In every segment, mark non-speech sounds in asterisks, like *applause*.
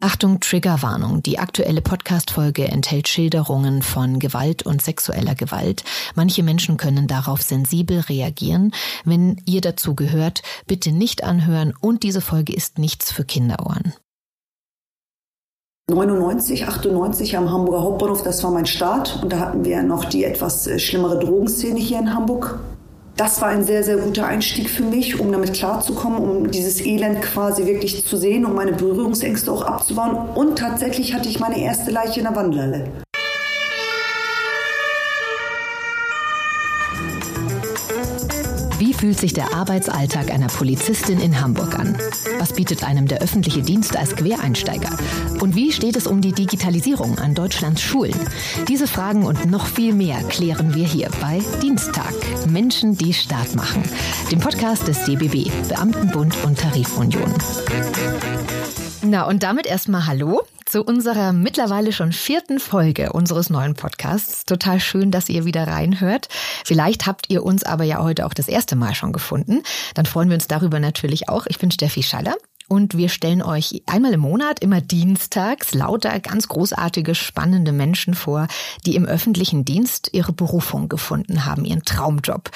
Achtung, Triggerwarnung. Die aktuelle Podcast-Folge enthält Schilderungen von Gewalt und sexueller Gewalt. Manche Menschen können darauf sensibel reagieren. Wenn ihr dazu gehört, bitte nicht anhören und diese Folge ist nichts für Kinderohren. 99, 98 am Hamburger Hauptbahnhof, das war mein Start. Und da hatten wir noch die etwas äh, schlimmere Drogenszene hier in Hamburg das war ein sehr, sehr guter Einstieg für mich, um damit klarzukommen, um dieses Elend quasi wirklich zu sehen, um meine Berührungsängste auch abzubauen. Und tatsächlich hatte ich meine erste Leiche in der Wandlerle. Wie fühlt sich der Arbeitsalltag einer Polizistin in Hamburg an? Was bietet einem der öffentliche Dienst als Quereinsteiger? Und wie steht es um die Digitalisierung an Deutschlands Schulen? Diese Fragen und noch viel mehr klären wir hier bei Dienstag. Menschen, die Staat machen. Dem Podcast des DBB, Beamtenbund und Tarifunion. Na, und damit erstmal Hallo zu unserer mittlerweile schon vierten Folge unseres neuen Podcasts. Total schön, dass ihr wieder reinhört. Vielleicht habt ihr uns aber ja heute auch das erste Mal schon gefunden. Dann freuen wir uns darüber natürlich auch. Ich bin Steffi Schaller und wir stellen euch einmal im Monat, immer dienstags, lauter ganz großartige, spannende Menschen vor, die im öffentlichen Dienst ihre Berufung gefunden haben, ihren Traumjob.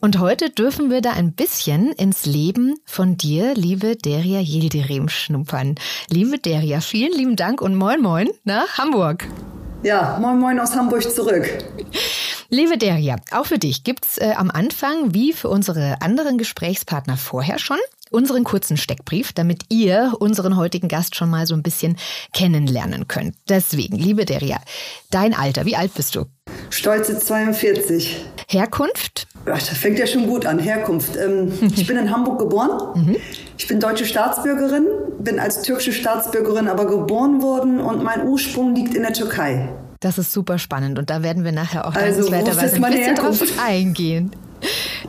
Und heute dürfen wir da ein bisschen ins Leben von dir, liebe Deria Yildirim, schnuppern. Liebe Deria, vielen lieben Dank und moin moin nach Hamburg. Ja, moin moin aus Hamburg zurück. Liebe Deria, auch für dich gibt's äh, am Anfang, wie für unsere anderen Gesprächspartner vorher schon, unseren kurzen Steckbrief, damit ihr unseren heutigen Gast schon mal so ein bisschen kennenlernen könnt. Deswegen, liebe Deria, dein Alter, wie alt bist du? Stolze 42. Herkunft? Ach, das fängt ja schon gut an. Herkunft. Ähm, *laughs* ich bin in Hamburg geboren. Mhm. Ich bin deutsche Staatsbürgerin, bin als türkische Staatsbürgerin aber geboren worden und mein Ursprung liegt in der Türkei. Das ist super spannend und da werden wir nachher auch also, ein bisschen Herkunft? drauf eingehen.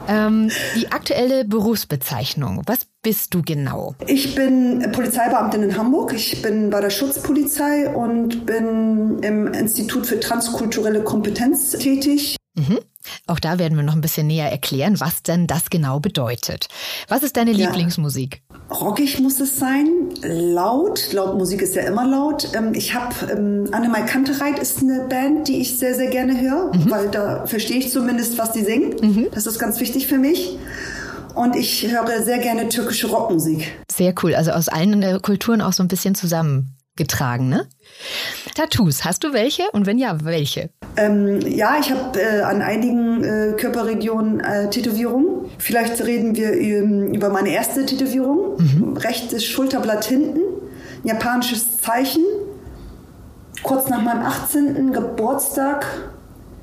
Ähm, die aktuelle Berufsbezeichnung, was bist du genau? Ich bin Polizeibeamtin in Hamburg. Ich bin bei der Schutzpolizei und bin im Institut für transkulturelle Kompetenz tätig. Mhm. Auch da werden wir noch ein bisschen näher erklären, was denn das genau bedeutet. Was ist deine Lieblingsmusik? Ja, rockig muss es sein, laut. Laut Musik ist ja immer laut. Ähm, ich habe ähm, Annemai Kantereit ist eine Band, die ich sehr, sehr gerne höre, mhm. weil da verstehe ich zumindest, was die singen. Mhm. Das ist ganz wichtig für mich. Und ich höre sehr gerne türkische Rockmusik. Sehr cool. Also aus allen Kulturen auch so ein bisschen zusammengetragen, ne? Tattoos, hast du welche? Und wenn ja, welche? Ähm, ja, ich habe äh, an einigen äh, Körperregionen äh, Tätowierungen. Vielleicht reden wir ähm, über meine erste Tätowierung. Mhm. Rechtes Schulterblatt hinten, japanisches Zeichen. Kurz nach meinem 18. Geburtstag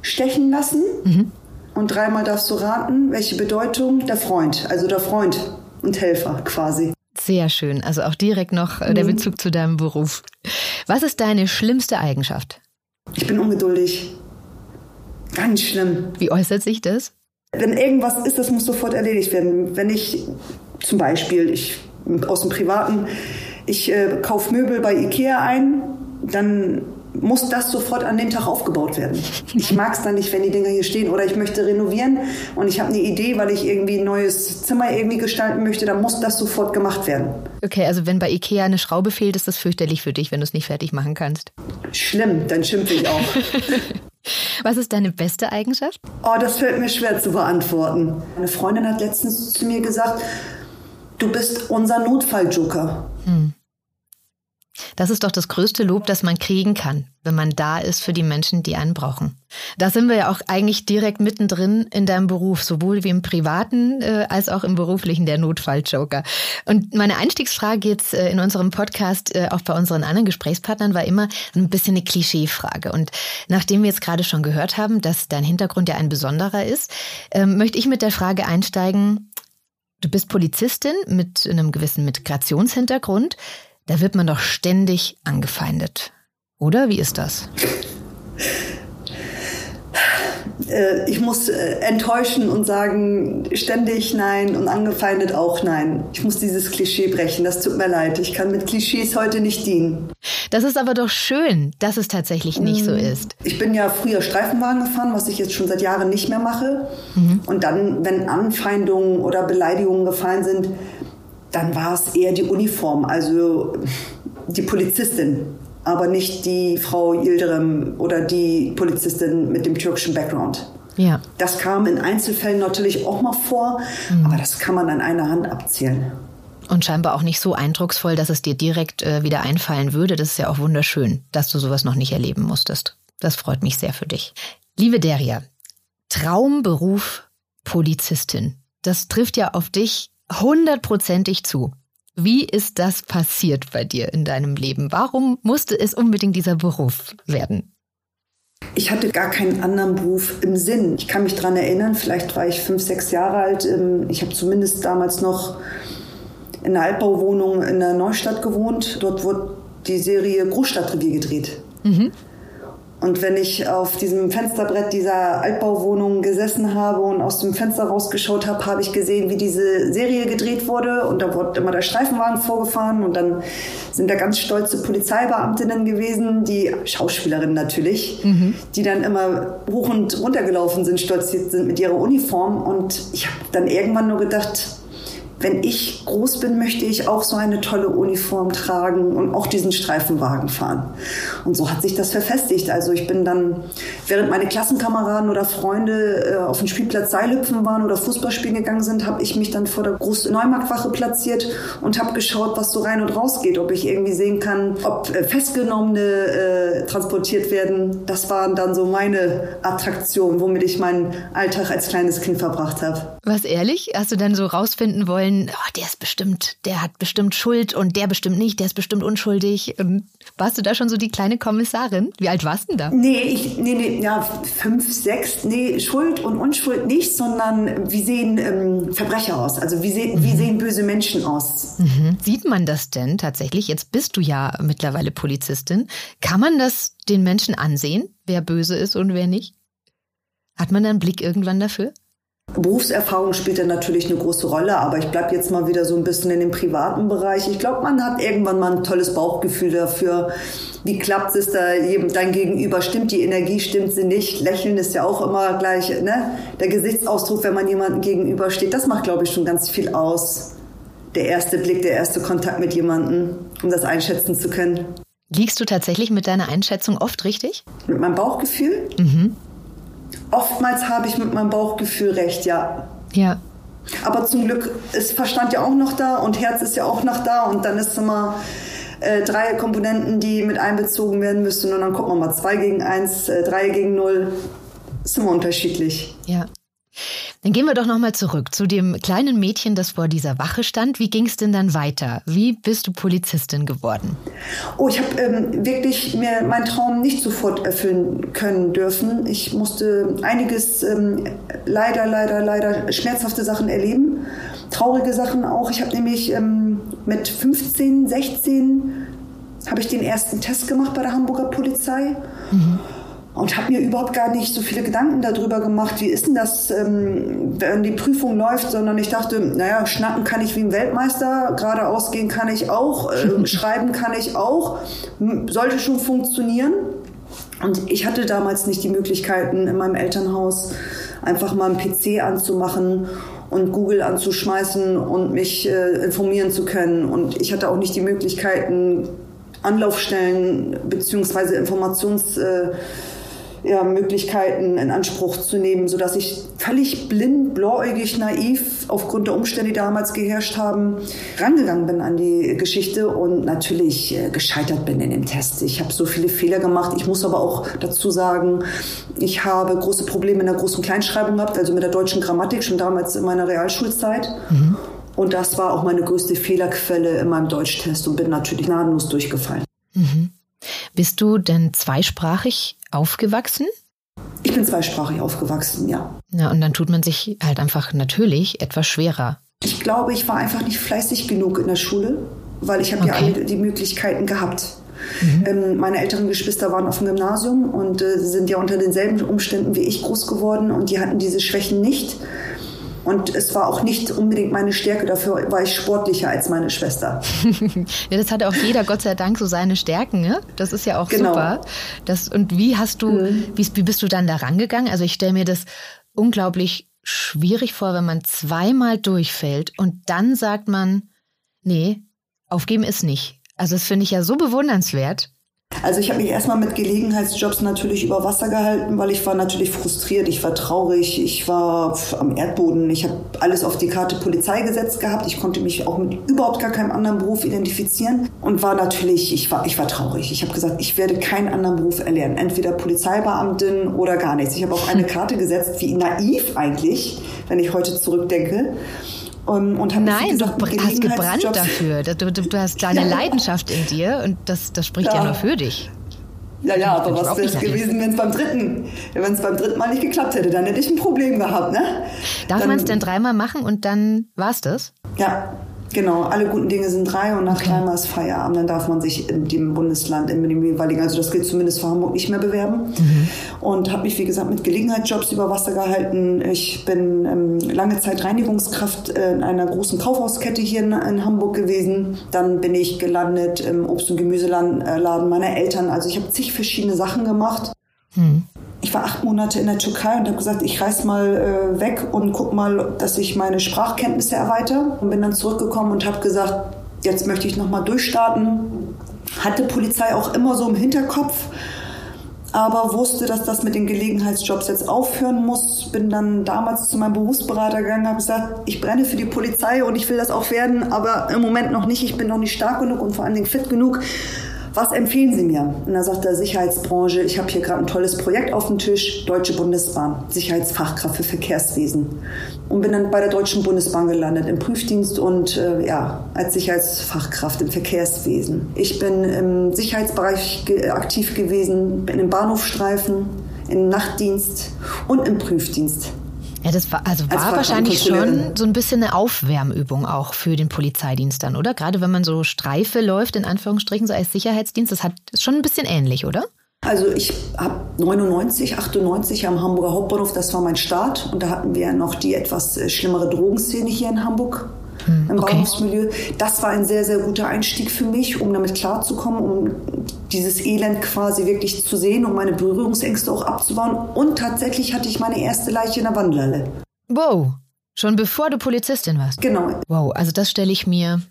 stechen lassen. Mhm. Und dreimal darfst du raten, welche Bedeutung der Freund, also der Freund und Helfer quasi. Sehr schön. Also auch direkt noch äh, der mhm. Bezug zu deinem Beruf. Was ist deine schlimmste Eigenschaft? Ich bin ungeduldig. Ganz schlimm. Wie äußert sich das? Wenn irgendwas ist, das muss sofort erledigt werden. Wenn ich zum Beispiel, ich aus dem Privaten, ich äh, kaufe Möbel bei Ikea ein, dann muss das sofort an dem Tag aufgebaut werden. Ich mag es dann nicht, wenn die Dinger hier stehen oder ich möchte renovieren und ich habe eine Idee, weil ich irgendwie ein neues Zimmer irgendwie gestalten möchte, dann muss das sofort gemacht werden. Okay, also wenn bei Ikea eine Schraube fehlt, ist das fürchterlich für dich, wenn du es nicht fertig machen kannst. Schlimm, dann schimpfe ich auch. *laughs* Was ist deine beste Eigenschaft? Oh, das fällt mir schwer zu beantworten. Eine Freundin hat letztens zu mir gesagt, du bist unser Notfalljoker. Hm. Das ist doch das größte Lob, das man kriegen kann, wenn man da ist für die Menschen, die einen brauchen. Da sind wir ja auch eigentlich direkt mittendrin in deinem Beruf, sowohl wie im privaten äh, als auch im beruflichen, der Notfalljoker. Und meine Einstiegsfrage jetzt äh, in unserem Podcast, äh, auch bei unseren anderen Gesprächspartnern, war immer ein bisschen eine Klischeefrage. Und nachdem wir jetzt gerade schon gehört haben, dass dein Hintergrund ja ein besonderer ist, ähm, möchte ich mit der Frage einsteigen, du bist Polizistin mit einem gewissen Migrationshintergrund. Da wird man doch ständig angefeindet. Oder wie ist das? Äh, ich muss äh, enttäuschen und sagen, ständig nein und angefeindet auch nein. Ich muss dieses Klischee brechen. Das tut mir leid. Ich kann mit Klischees heute nicht dienen. Das ist aber doch schön, dass es tatsächlich nicht so mm. ist. Ich bin ja früher Streifenwagen gefahren, was ich jetzt schon seit Jahren nicht mehr mache. Mhm. Und dann, wenn Anfeindungen oder Beleidigungen gefallen sind, dann war es eher die Uniform. Also die Polizistin, aber nicht die Frau Yildirim oder die Polizistin mit dem türkischen Background. Ja. Das kam in Einzelfällen natürlich auch mal vor, mhm. aber das kann man an einer Hand abzählen. Und scheinbar auch nicht so eindrucksvoll, dass es dir direkt äh, wieder einfallen würde. Das ist ja auch wunderschön, dass du sowas noch nicht erleben musstest. Das freut mich sehr für dich. Liebe Deria, Traumberuf Polizistin. Das trifft ja auf dich hundertprozentig zu. Wie ist das passiert bei dir in deinem Leben? Warum musste es unbedingt dieser Beruf werden? Ich hatte gar keinen anderen Beruf im Sinn. Ich kann mich daran erinnern, vielleicht war ich fünf, sechs Jahre alt. Ähm, ich habe zumindest damals noch in einer Altbauwohnung in der Neustadt gewohnt. Dort wurde die Serie Großstadtrevier gedreht. Mhm. Und wenn ich auf diesem Fensterbrett dieser Altbauwohnung gesessen habe und aus dem Fenster rausgeschaut habe, habe ich gesehen, wie diese Serie gedreht wurde. Und da wurde immer der Streifenwagen vorgefahren und dann sind da ganz stolze Polizeibeamtinnen gewesen, die Schauspielerinnen natürlich, mhm. die dann immer hoch und runter gelaufen sind, stolziert sind mit ihrer Uniform. Und ich habe dann irgendwann nur gedacht, wenn ich groß bin, möchte ich auch so eine tolle Uniform tragen und auch diesen Streifenwagen fahren. Und so hat sich das verfestigt. Also ich bin dann, während meine Klassenkameraden oder Freunde äh, auf dem Spielplatz Seilhüpfen waren oder Fußball spielen gegangen sind, habe ich mich dann vor der großen Neumarktwache platziert und habe geschaut, was so rein und raus geht, ob ich irgendwie sehen kann, ob äh, Festgenommene äh, transportiert werden. Das waren dann so meine Attraktionen, womit ich meinen Alltag als kleines Kind verbracht habe. Was ehrlich? Hast du dann so rausfinden wollen, oh, der ist bestimmt, der hat bestimmt Schuld und der bestimmt nicht, der ist bestimmt unschuldig. Und warst du da schon so die kleine Kommissarin? Wie alt warst du denn da? Nee, ich, nee, nee, ja, fünf, sechs, nee, Schuld und Unschuld nicht, sondern wie sehen ähm, Verbrecher aus? Also wie, se mhm. wie sehen böse Menschen aus? Mhm. Sieht man das denn tatsächlich? Jetzt bist du ja mittlerweile Polizistin. Kann man das den Menschen ansehen, wer böse ist und wer nicht? Hat man da einen Blick irgendwann dafür? Berufserfahrung spielt da natürlich eine große Rolle, aber ich bleibe jetzt mal wieder so ein bisschen in dem privaten Bereich. Ich glaube, man hat irgendwann mal ein tolles Bauchgefühl dafür. Wie klappt es da dein Gegenüber? Stimmt die Energie, stimmt sie nicht? Lächeln ist ja auch immer gleich, ne? Der Gesichtsausdruck, wenn man jemandem gegenübersteht, das macht, glaube ich, schon ganz viel aus. Der erste Blick, der erste Kontakt mit jemandem, um das einschätzen zu können. Liegst du tatsächlich mit deiner Einschätzung oft richtig? Mit meinem Bauchgefühl? Mhm. Oftmals habe ich mit meinem Bauchgefühl recht, ja. Ja. Aber zum Glück ist Verstand ja auch noch da und Herz ist ja auch noch da und dann ist immer äh, drei Komponenten, die mit einbezogen werden müssen und dann kommt man mal zwei gegen eins, äh, drei gegen null. Ist immer unterschiedlich. Ja. Dann gehen wir doch nochmal zurück zu dem kleinen Mädchen, das vor dieser Wache stand. Wie ging es denn dann weiter? Wie bist du Polizistin geworden? Oh, ich habe ähm, wirklich mir meinen Traum nicht sofort erfüllen können dürfen. Ich musste einiges ähm, leider, leider, leider schmerzhafte Sachen erleben. Traurige Sachen auch. Ich habe nämlich ähm, mit 15, 16 habe ich den ersten Test gemacht bei der Hamburger Polizei. Mhm und habe mir überhaupt gar nicht so viele Gedanken darüber gemacht, wie ist denn das, ähm, wenn die Prüfung läuft, sondern ich dachte, naja, schnacken kann ich wie ein Weltmeister, geradeaus gehen kann ich auch, äh, *laughs* schreiben kann ich auch, sollte schon funktionieren. Und ich hatte damals nicht die Möglichkeiten in meinem Elternhaus einfach mal einen PC anzumachen und Google anzuschmeißen und mich äh, informieren zu können. Und ich hatte auch nicht die Möglichkeiten, Anlaufstellen beziehungsweise Informations äh, ja, Möglichkeiten in Anspruch zu nehmen, sodass ich völlig blind, blauäugig, naiv aufgrund der Umstände, die damals geherrscht haben, rangegangen bin an die Geschichte und natürlich äh, gescheitert bin in dem Test. Ich habe so viele Fehler gemacht. Ich muss aber auch dazu sagen, ich habe große Probleme in der Groß- und Kleinschreibung gehabt, also mit der deutschen Grammatik schon damals in meiner Realschulzeit. Mhm. Und das war auch meine größte Fehlerquelle in meinem Deutschtest und bin natürlich gnadenlos durchgefallen. Mhm. Bist du denn zweisprachig aufgewachsen? Ich bin zweisprachig aufgewachsen, ja. Ja, und dann tut man sich halt einfach natürlich etwas schwerer. Ich glaube, ich war einfach nicht fleißig genug in der Schule, weil ich habe okay. ja alle die Möglichkeiten gehabt. Mhm. Ähm, meine älteren Geschwister waren auf dem Gymnasium und äh, sind ja unter denselben Umständen wie ich groß geworden und die hatten diese Schwächen nicht. Und es war auch nicht unbedingt meine Stärke, dafür war ich sportlicher als meine Schwester. *laughs* ja, das hatte auch jeder, Gott sei Dank, so seine Stärken. Ne? Das ist ja auch genau. super. Das, und wie hast du, mhm. wie, wie bist du dann da rangegangen? Also ich stelle mir das unglaublich schwierig vor, wenn man zweimal durchfällt und dann sagt man, nee, aufgeben ist nicht. Also das finde ich ja so bewundernswert. Also ich habe mich erstmal mit Gelegenheitsjobs natürlich über Wasser gehalten, weil ich war natürlich frustriert, ich war traurig, ich war am Erdboden, ich habe alles auf die Karte Polizei gesetzt gehabt, ich konnte mich auch mit überhaupt gar keinem anderen Beruf identifizieren und war natürlich, ich war, ich war traurig. Ich habe gesagt, ich werde keinen anderen Beruf erlernen, entweder Polizeibeamtin oder gar nichts. Ich habe auf eine *laughs* Karte gesetzt, wie naiv eigentlich, wenn ich heute zurückdenke. Und, und Nein, du hast gebrannt dafür. Du, du, du hast *laughs* deine ja. Leidenschaft in dir und das, das spricht ja. ja nur für dich. Ja, ja, aber was wäre es gewesen, wenn es beim dritten, wenn es beim dritten Mal nicht geklappt hätte? Dann hätte ich ein Problem gehabt, ne? Darf man es denn dreimal machen und dann war es das? Ja, Genau, alle guten Dinge sind drei und nach okay. dreimal ist Feierabend. Dann darf man sich in dem Bundesland, in dem jeweiligen, also das gilt zumindest für Hamburg, nicht mehr bewerben. Mhm. Und habe mich, wie gesagt, mit Gelegenheitsjobs über Wasser gehalten. Ich bin ähm, lange Zeit Reinigungskraft in einer großen Kaufhauskette hier in, in, Hamburg gewesen. Dann bin ich gelandet im Obst- und Gemüseladen meiner Eltern. Also ich habe zig verschiedene Sachen gemacht. Mhm ich war acht Monate in der Türkei und habe gesagt, ich reise mal äh, weg und guck mal, dass ich meine Sprachkenntnisse erweitere. Und bin dann zurückgekommen und habe gesagt, jetzt möchte ich nochmal durchstarten. Hatte Polizei auch immer so im Hinterkopf, aber wusste, dass das mit den Gelegenheitsjobs jetzt aufhören muss. Bin dann damals zu meinem Berufsberater gegangen, habe gesagt, ich brenne für die Polizei und ich will das auch werden, aber im Moment noch nicht. Ich bin noch nicht stark genug und vor allen Dingen fit genug was empfehlen Sie mir? Und da sagt der Sicherheitsbranche, ich habe hier gerade ein tolles Projekt auf dem Tisch, Deutsche Bundesbahn, Sicherheitsfachkraft für Verkehrswesen. Und bin dann bei der Deutschen Bundesbahn gelandet, im Prüfdienst und äh, ja, als Sicherheitsfachkraft im Verkehrswesen. Ich bin im Sicherheitsbereich ge aktiv gewesen, bin im Bahnhofstreifen, im Nachtdienst und im Prüfdienst. Ja, das war, also war wahrscheinlich schon so ein bisschen eine Aufwärmübung auch für den Polizeidienst dann, oder? Gerade wenn man so Streife läuft, in Anführungsstrichen, so als Sicherheitsdienst, das hat, ist schon ein bisschen ähnlich, oder? Also ich habe 99, 98 am Hamburger Hauptbahnhof, das war mein Start. Und da hatten wir noch die etwas äh, schlimmere Drogenszene hier in Hamburg hm, im okay. Bahnhofsmilieu. Das war ein sehr, sehr guter Einstieg für mich, um damit klarzukommen, um dieses Elend quasi wirklich zu sehen, um meine Berührungsängste auch abzubauen. Und tatsächlich hatte ich meine erste Leiche in der Wandelhalle. Wow, schon bevor du Polizistin warst? Genau. Wow, also das stelle ich mir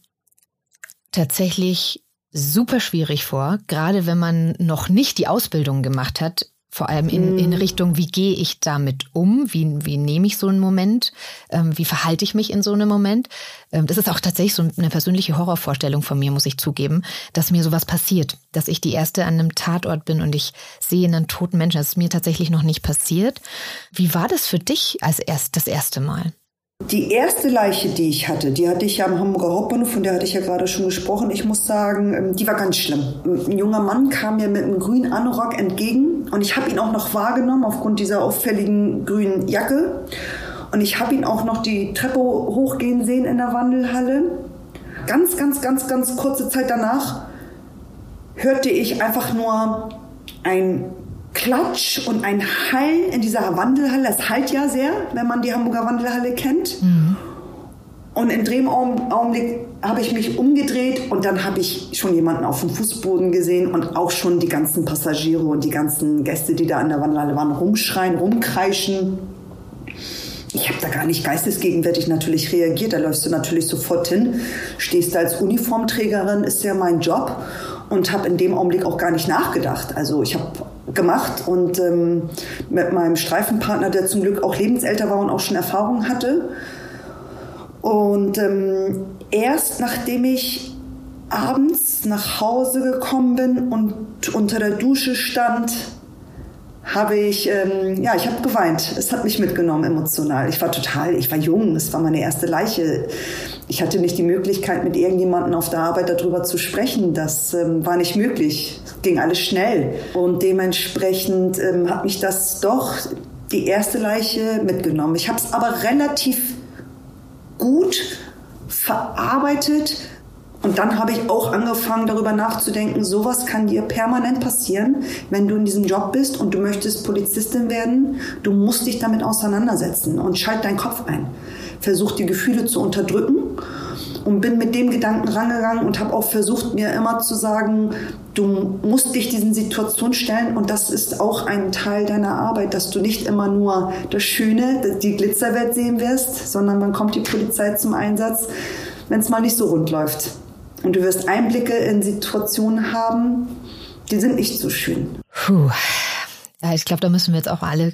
tatsächlich super schwierig vor, gerade wenn man noch nicht die Ausbildung gemacht hat, vor allem in, in mhm. Richtung, wie gehe ich damit um? Wie, wie nehme ich so einen Moment? Ähm, wie verhalte ich mich in so einem Moment? Ähm, das ist auch tatsächlich so eine persönliche Horrorvorstellung von mir, muss ich zugeben, dass mir sowas passiert. Dass ich die Erste an einem Tatort bin und ich sehe einen toten Menschen. Das ist mir tatsächlich noch nicht passiert. Wie war das für dich als erst das erste Mal? Die erste Leiche, die ich hatte, die hatte ich ja am Hamburger Hauptbahnhof, von der hatte ich ja gerade schon gesprochen. Ich muss sagen, ähm, die war ganz schlimm. Ein junger Mann kam mir mit einem grünen Anorak entgegen und ich habe ihn auch noch wahrgenommen aufgrund dieser auffälligen grünen Jacke. Und ich habe ihn auch noch die Treppe hochgehen sehen in der Wandelhalle. Ganz, ganz, ganz, ganz kurze Zeit danach hörte ich einfach nur ein Klatsch und ein Hall in dieser Wandelhalle. Es halt ja sehr, wenn man die Hamburger Wandelhalle kennt. Mhm. Und in dem Augenblick habe ich mich umgedreht und dann habe ich schon jemanden auf dem Fußboden gesehen und auch schon die ganzen Passagiere und die ganzen Gäste, die da an der Wandelhalle waren, rumschreien, rumkreischen. Ich habe da gar nicht geistesgegenwärtig natürlich reagiert. Da läufst du natürlich sofort hin, stehst da als Uniformträgerin, ist ja mein Job und habe in dem Augenblick auch gar nicht nachgedacht. Also ich habe gemacht und ähm, mit meinem Streifenpartner, der zum Glück auch lebensälter war und auch schon Erfahrung hatte. Und ähm, erst nachdem ich abends nach Hause gekommen bin und unter der Dusche stand, habe ich, ähm, ja, ich habe geweint. Es hat mich mitgenommen emotional. Ich war total, ich war jung, es war meine erste Leiche. Ich hatte nicht die Möglichkeit, mit irgendjemandem auf der Arbeit darüber zu sprechen. Das ähm, war nicht möglich. Es ging alles schnell. Und dementsprechend ähm, hat mich das doch die erste Leiche mitgenommen. Ich habe es aber relativ gut verarbeitet, und dann habe ich auch angefangen, darüber nachzudenken, sowas kann dir permanent passieren, wenn du in diesem Job bist und du möchtest Polizistin werden. Du musst dich damit auseinandersetzen und schalt deinen Kopf ein. Versuch die Gefühle zu unterdrücken und bin mit dem Gedanken rangegangen und habe auch versucht, mir immer zu sagen, du musst dich diesen Situationen stellen und das ist auch ein Teil deiner Arbeit, dass du nicht immer nur das Schöne, die Glitzerwelt sehen wirst, sondern dann kommt die Polizei zum Einsatz, wenn es mal nicht so rund läuft. Und du wirst Einblicke in Situationen haben, die sind nicht so schön. Puh. Ja, ich glaube, da müssen wir jetzt auch alle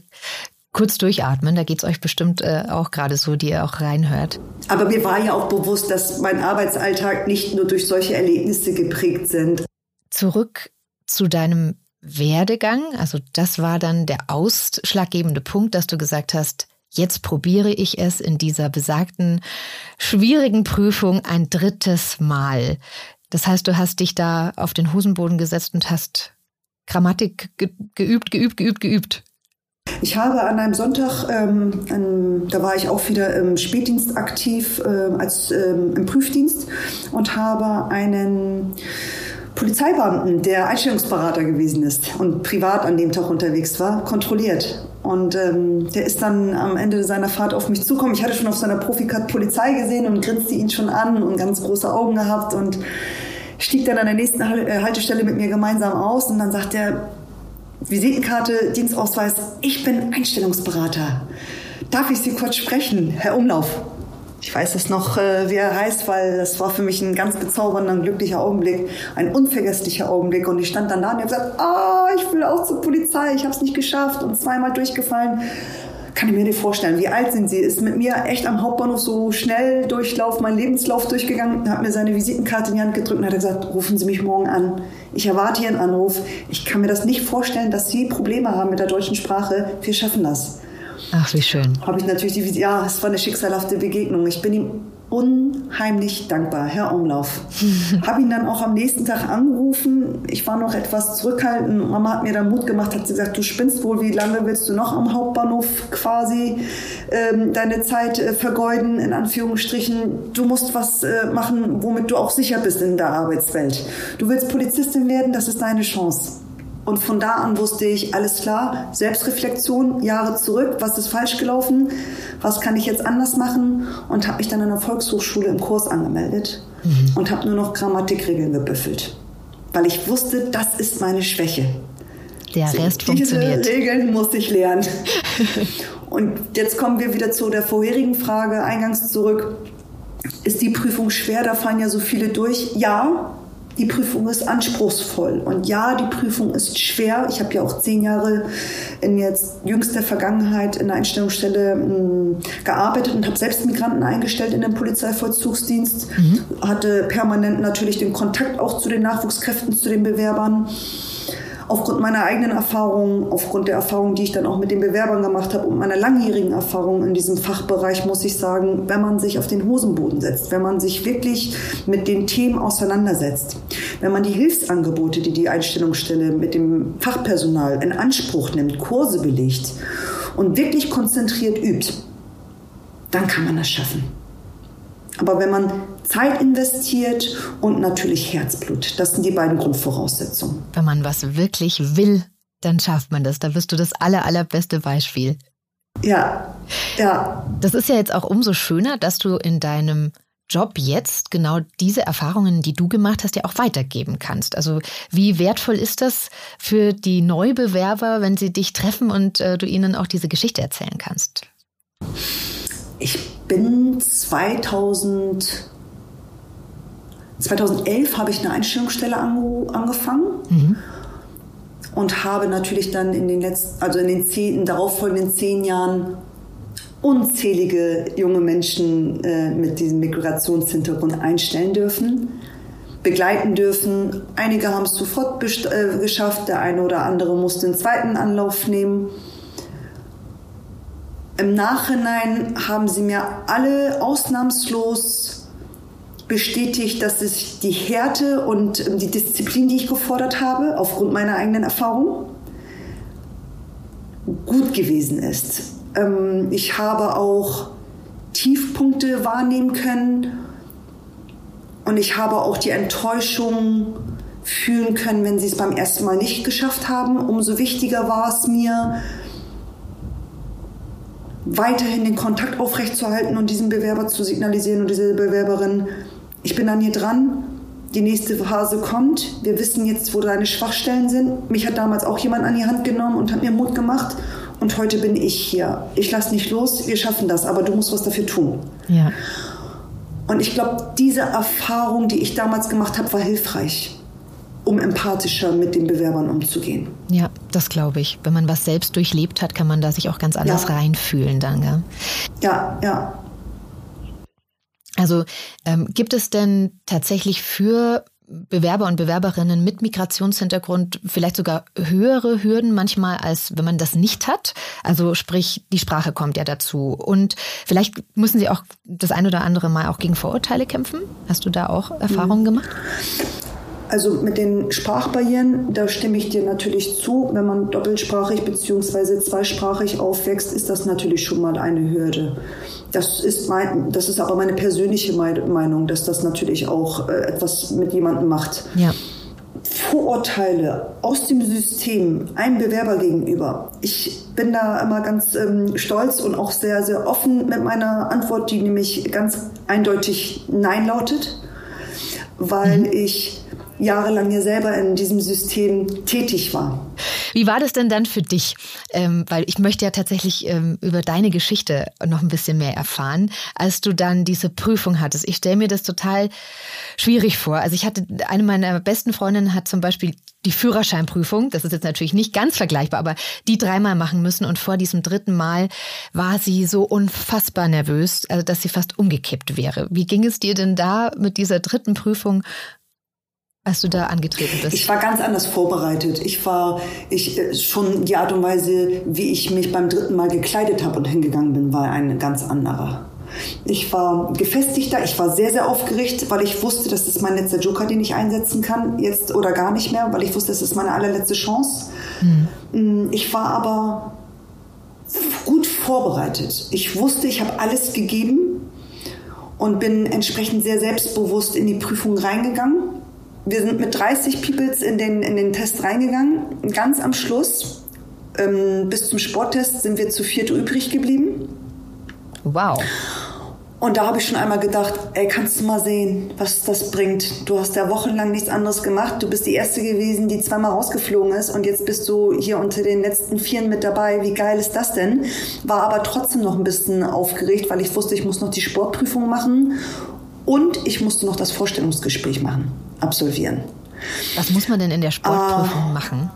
kurz durchatmen. Da geht es euch bestimmt äh, auch gerade so, die ihr auch reinhört. Aber mir war ja auch bewusst, dass mein Arbeitsalltag nicht nur durch solche Erlebnisse geprägt sind. Zurück zu deinem Werdegang. Also das war dann der ausschlaggebende Punkt, dass du gesagt hast, jetzt probiere ich es in dieser besagten schwierigen Prüfung ein drittes Mal. Das heißt, du hast dich da auf den Hosenboden gesetzt und hast Grammatik ge geübt, geübt, geübt, geübt. Ich habe an einem Sonntag, ähm, an, da war ich auch wieder im Spätdienst aktiv, äh, als ähm, im Prüfdienst und habe einen Polizeibeamten, der Einstellungsberater gewesen ist und privat an dem Tag unterwegs war, kontrolliert. Und ähm, der ist dann am Ende seiner Fahrt auf mich zukommen. Ich hatte schon auf seiner Profikart Polizei gesehen und grinste ihn schon an und ganz große Augen gehabt und stieg dann an der nächsten äh, Haltestelle mit mir gemeinsam aus und dann sagt er, Visitenkarte, Dienstausweis, ich bin Einstellungsberater. Darf ich Sie kurz sprechen, Herr Umlauf? Ich weiß es noch, äh, wie er heißt, weil das war für mich ein ganz bezaubernder, glücklicher Augenblick, ein unvergesslicher Augenblick. Und ich stand dann da und habe gesagt, ah, oh, ich will auch zur Polizei, ich habe es nicht geschafft und zweimal durchgefallen. Kann ich mir nicht vorstellen, wie alt sind Sie? Ist mit mir echt am Hauptbahnhof so schnell durchlauf, mein Lebenslauf durchgegangen, hat mir seine Visitenkarte in die Hand gedrückt und hat gesagt, rufen Sie mich morgen an. Ich erwarte Ihren Anruf. Ich kann mir das nicht vorstellen, dass Sie Probleme haben mit der deutschen Sprache. Wir schaffen das. Ach, wie schön. Habe ich natürlich die, ja, es war eine schicksalhafte Begegnung. Ich bin ihm unheimlich dankbar, Herr Umlauf. *laughs* habe ihn dann auch am nächsten Tag angerufen. Ich war noch etwas zurückhaltend. Mama hat mir dann Mut gemacht, hat gesagt, du spinnst wohl, wie lange willst du noch am Hauptbahnhof quasi ähm, deine Zeit äh, vergeuden, in Anführungsstrichen. Du musst was äh, machen, womit du auch sicher bist in der Arbeitswelt. Du willst Polizistin werden, das ist deine Chance. Und von da an wusste ich, alles klar, Selbstreflexion, Jahre zurück, was ist falsch gelaufen, was kann ich jetzt anders machen und habe mich dann an der Volkshochschule im Kurs angemeldet mhm. und habe nur noch Grammatikregeln gebüffelt, weil ich wusste, das ist meine Schwäche. Der Rest Diese funktioniert. Diese Regeln muss ich lernen. *laughs* und jetzt kommen wir wieder zu der vorherigen Frage eingangs zurück. Ist die Prüfung schwer? Da fallen ja so viele durch. Ja, die Prüfung ist anspruchsvoll und ja, die Prüfung ist schwer. Ich habe ja auch zehn Jahre in jetzt jüngster Vergangenheit in der Einstellungsstelle mh, hm, gearbeitet und habe selbst Migranten eingestellt in den Polizeivollzugsdienst. Mhm. Hatte permanent natürlich den Kontakt auch zu den Nachwuchskräften, zu den Bewerbern aufgrund meiner eigenen Erfahrungen, aufgrund der Erfahrungen, die ich dann auch mit den Bewerbern gemacht habe und meiner langjährigen Erfahrung in diesem Fachbereich, muss ich sagen, wenn man sich auf den Hosenboden setzt, wenn man sich wirklich mit den Themen auseinandersetzt, wenn man die Hilfsangebote, die die Einstellungsstelle mit dem Fachpersonal in Anspruch nimmt, Kurse belegt und wirklich konzentriert übt, dann kann man das schaffen. Aber wenn man Zeit investiert und natürlich Herzblut, das sind die beiden Grundvoraussetzungen. Wenn man was wirklich will, dann schafft man das. Da bist du das aller, allerbeste Beispiel. Ja, ja. Das ist ja jetzt auch umso schöner, dass du in deinem Job jetzt genau diese Erfahrungen, die du gemacht hast, ja auch weitergeben kannst. Also wie wertvoll ist das für die Neubewerber, wenn sie dich treffen und äh, du ihnen auch diese Geschichte erzählen kannst? Ich bin 2000, 2011 habe ich eine Einstellungsstelle angefangen. Mhm. Und habe natürlich dann in den letzten, also in den zehn, darauffolgenden zehn Jahren unzählige junge Menschen äh, mit diesem Migrationshintergrund einstellen dürfen, begleiten dürfen. Einige haben es sofort äh, geschafft, der eine oder andere musste einen zweiten Anlauf nehmen. Im Nachhinein haben sie mir alle ausnahmslos bestätigt, dass es die Härte und ähm, die Disziplin, die ich gefordert habe, aufgrund meiner eigenen Erfahrung, gut gewesen ist. Ähm, ich habe auch Tiefpunkte wahrnehmen können und ich habe auch die Enttäuschung fühlen können, wenn sie es beim ersten Mal nicht geschafft haben. Umso wichtiger war es mir, weiterhin den Kontakt aufrechtzuerhalten und diesem Bewerber zu signalisieren und diese Bewerberin, ich bin an dir dran, die nächste Phase kommt, wir wissen jetzt, wo deine Schwachstellen sind. Mich hat damals auch jemand an die Hand genommen und hat mir Mut gemacht und heute bin ich hier. Ich lasse nicht los, wir schaffen das, aber du musst was dafür tun. Ja. Und ich glaube, diese Erfahrung, die ich damals gemacht habe, war hilfreich, um empathischer mit den Bewerbern umzugehen. Ja, das glaube ich. Wenn man was selbst durchlebt hat, kann man da sich auch ganz anders ja. reinfühlen dann. Gell? Ja, ja. Also ähm, gibt es denn tatsächlich für Bewerber und Bewerberinnen mit Migrationshintergrund vielleicht sogar höhere Hürden manchmal, als wenn man das nicht hat. Also sprich, die Sprache kommt ja dazu. Und vielleicht müssen Sie auch das ein oder andere Mal auch gegen Vorurteile kämpfen. Hast du da auch Erfahrungen mhm. gemacht? Also mit den Sprachbarrieren, da stimme ich dir natürlich zu. Wenn man doppelsprachig bzw. zweisprachig aufwächst, ist das natürlich schon mal eine Hürde. Das ist, mein, das ist aber meine persönliche Meinung, dass das natürlich auch äh, etwas mit jemandem macht. Ja. Vorurteile aus dem System einem Bewerber gegenüber. Ich bin da immer ganz ähm, stolz und auch sehr, sehr offen mit meiner Antwort, die nämlich ganz eindeutig Nein lautet, weil mhm. ich jahrelang ja selber in diesem System tätig war. Wie war das denn dann für dich? Ähm, weil ich möchte ja tatsächlich ähm, über deine Geschichte noch ein bisschen mehr erfahren, als du dann diese Prüfung hattest. Ich stelle mir das total schwierig vor. Also ich hatte, eine meiner besten Freundinnen hat zum Beispiel die Führerscheinprüfung, das ist jetzt natürlich nicht ganz vergleichbar, aber die dreimal machen müssen und vor diesem dritten Mal war sie so unfassbar nervös, also dass sie fast umgekippt wäre. Wie ging es dir denn da mit dieser dritten Prüfung als du da angetreten bist? Ich war ganz anders vorbereitet. Ich war, ich äh, schon die Art und Weise, wie ich mich beim dritten Mal gekleidet habe und hingegangen bin, war eine ganz andere. Ich war gefestigter, ich war sehr, sehr aufgeregt, weil ich wusste, das ist mein letzter Joker, den ich einsetzen kann, jetzt oder gar nicht mehr, weil ich wusste, das ist meine allerletzte Chance. Mhm. Ich war aber gut vorbereitet. Ich wusste, ich habe alles gegeben und bin entsprechend sehr selbstbewusst in die Prüfung reingegangen wir sind mit 30 Peoples in den, in den Test reingegangen. Ganz am Schluss, ähm, bis zum Sporttest, sind wir zu viert übrig geblieben. Wow. Und da habe ich schon einmal gedacht, ey, kannst du mal sehen, was das bringt. Du hast ja wochenlang nichts anderes gemacht. Du bist die Erste gewesen, die zweimal rausgeflogen ist. Und jetzt bist du hier unter den letzten Vieren mit dabei. Wie geil ist das denn? War aber trotzdem noch ein bisschen aufgeregt, weil ich wusste, ich muss noch die Sportprüfung machen. Und ich musste noch das Vorstellungsgespräch machen absolvieren. Was muss man denn in der Sportprüfung uh, machen?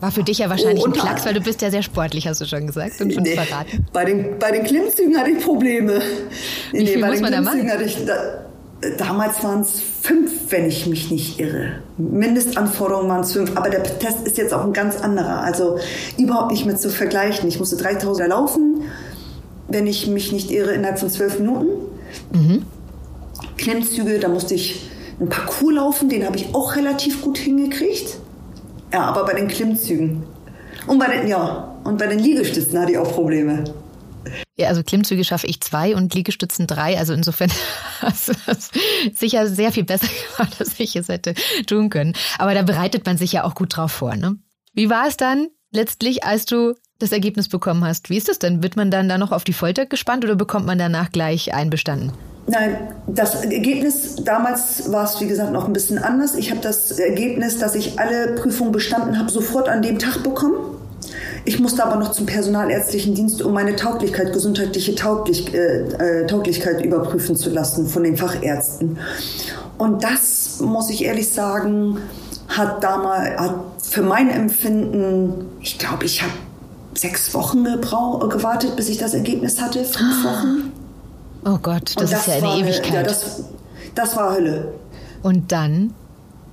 War für dich ja wahrscheinlich oh, ein Klacks, weil du bist ja sehr sportlich, hast du schon gesagt und schon nee, verraten. Bei den, bei den Klimmzügen hatte ich Probleme. Wie nee, viel bei muss den man da machen? Hatte ich, da, damals waren es fünf, wenn ich mich nicht irre. Mindestanforderungen waren es fünf, aber der Test ist jetzt auch ein ganz anderer. Also überhaupt nicht mehr zu vergleichen. Ich musste 3000 laufen, wenn ich mich nicht irre, innerhalb von zwölf Minuten. Mhm. Klimmzüge, da musste ich ein Parcours laufen, den habe ich auch relativ gut hingekriegt. Ja, aber bei den Klimmzügen. Und bei den, ja, und bei den Liegestützen hatte ich auch Probleme. Ja, also Klimmzüge schaffe ich zwei und Liegestützen drei. Also insofern *laughs* hast du das sicher sehr viel besser *laughs* gemacht, als ich es hätte tun können. Aber da bereitet man sich ja auch gut drauf vor. Ne? Wie war es dann letztlich, als du das Ergebnis bekommen hast? Wie ist das denn? Wird man dann da noch auf die Folter gespannt oder bekommt man danach gleich einbestanden? Nein, das Ergebnis damals war es wie gesagt noch ein bisschen anders. Ich habe das Ergebnis, dass ich alle Prüfungen bestanden habe, sofort an dem Tag bekommen. Ich musste aber noch zum personalärztlichen Dienst, um meine Tauglichkeit, gesundheitliche Tauglich, äh, äh Tauglichkeit überprüfen zu lassen von den Fachärzten. Und das, muss ich ehrlich sagen, hat damals, hat für mein Empfinden, ich glaube, ich habe sechs Wochen gewartet, bis ich das Ergebnis hatte, fünf Wochen. Oh Gott, das, das ist ja eine Ewigkeit. Ja, das, das war Hölle. Und dann,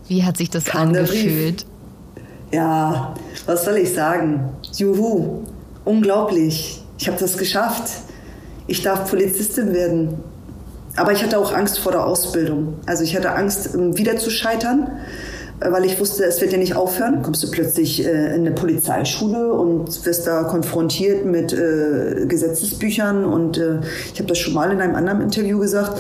wie hat sich das Kam angefühlt? Ja, was soll ich sagen? Juhu, unglaublich. Ich habe das geschafft. Ich darf Polizistin werden. Aber ich hatte auch Angst vor der Ausbildung. Also ich hatte Angst, ähm, wieder zu scheitern weil ich wusste, es wird ja nicht aufhören. Kommst du plötzlich äh, in eine Polizeischule und wirst da konfrontiert mit äh, Gesetzesbüchern. Und äh, ich habe das schon mal in einem anderen Interview gesagt.